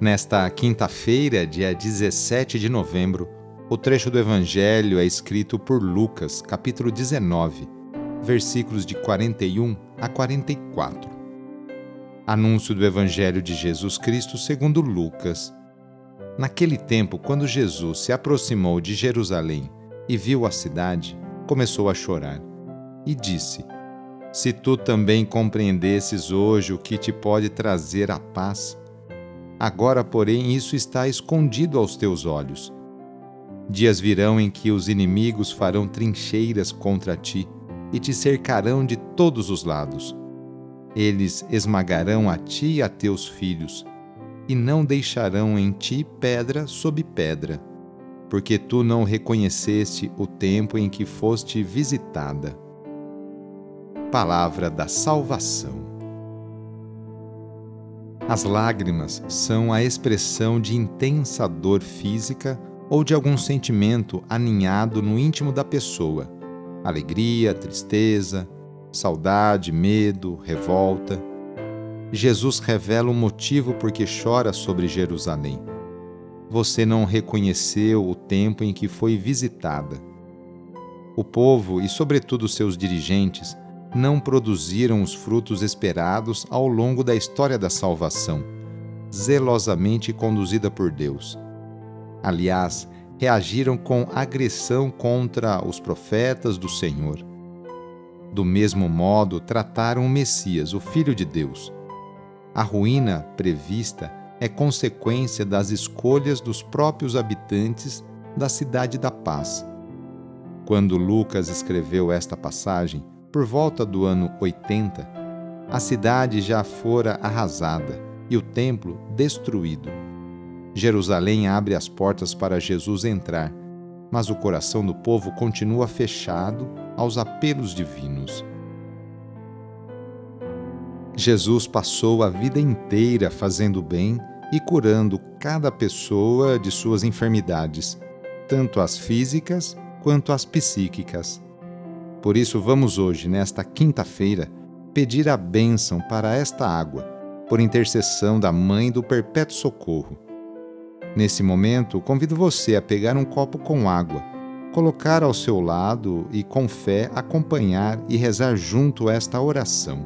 Nesta quinta-feira, dia 17 de novembro, o trecho do Evangelho é escrito por Lucas, capítulo 19, versículos de 41 a 44. Anúncio do Evangelho de Jesus Cristo segundo Lucas. Naquele tempo, quando Jesus se aproximou de Jerusalém e viu a cidade, começou a chorar e disse: Se tu também compreendesses hoje o que te pode trazer a paz, Agora, porém, isso está escondido aos teus olhos. Dias virão em que os inimigos farão trincheiras contra ti e te cercarão de todos os lados. Eles esmagarão a ti e a teus filhos, e não deixarão em ti pedra sob pedra, porque tu não reconheceste o tempo em que foste visitada. Palavra da Salvação. As lágrimas são a expressão de intensa dor física ou de algum sentimento aninhado no íntimo da pessoa. Alegria, tristeza, saudade, medo, revolta. Jesus revela o motivo por que chora sobre Jerusalém. Você não reconheceu o tempo em que foi visitada. O povo e, sobretudo, seus dirigentes não produziram os frutos esperados ao longo da história da salvação, zelosamente conduzida por Deus. Aliás, reagiram com agressão contra os profetas do Senhor. Do mesmo modo, trataram o Messias, o Filho de Deus. A ruína prevista é consequência das escolhas dos próprios habitantes da Cidade da Paz. Quando Lucas escreveu esta passagem, por volta do ano 80, a cidade já fora arrasada e o templo destruído. Jerusalém abre as portas para Jesus entrar, mas o coração do povo continua fechado aos apelos divinos. Jesus passou a vida inteira fazendo bem e curando cada pessoa de suas enfermidades, tanto as físicas quanto as psíquicas. Por isso, vamos hoje, nesta quinta-feira, pedir a bênção para esta água, por intercessão da Mãe do Perpétuo Socorro. Nesse momento, convido você a pegar um copo com água, colocar ao seu lado e, com fé, acompanhar e rezar junto esta oração.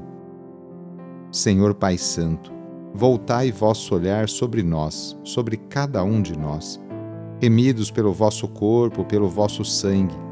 Senhor Pai Santo, voltai vosso olhar sobre nós, sobre cada um de nós, remidos pelo vosso corpo, pelo vosso sangue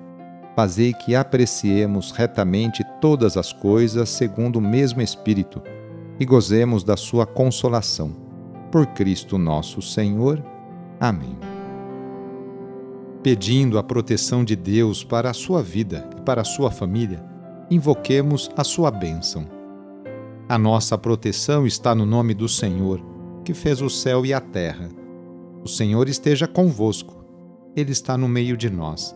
fazei que apreciemos retamente todas as coisas segundo o mesmo Espírito e gozemos da sua consolação. Por Cristo nosso Senhor. Amém. Pedindo a proteção de Deus para a sua vida e para a sua família, invoquemos a sua bênção. A nossa proteção está no nome do Senhor, que fez o céu e a terra. O Senhor esteja convosco, Ele está no meio de nós.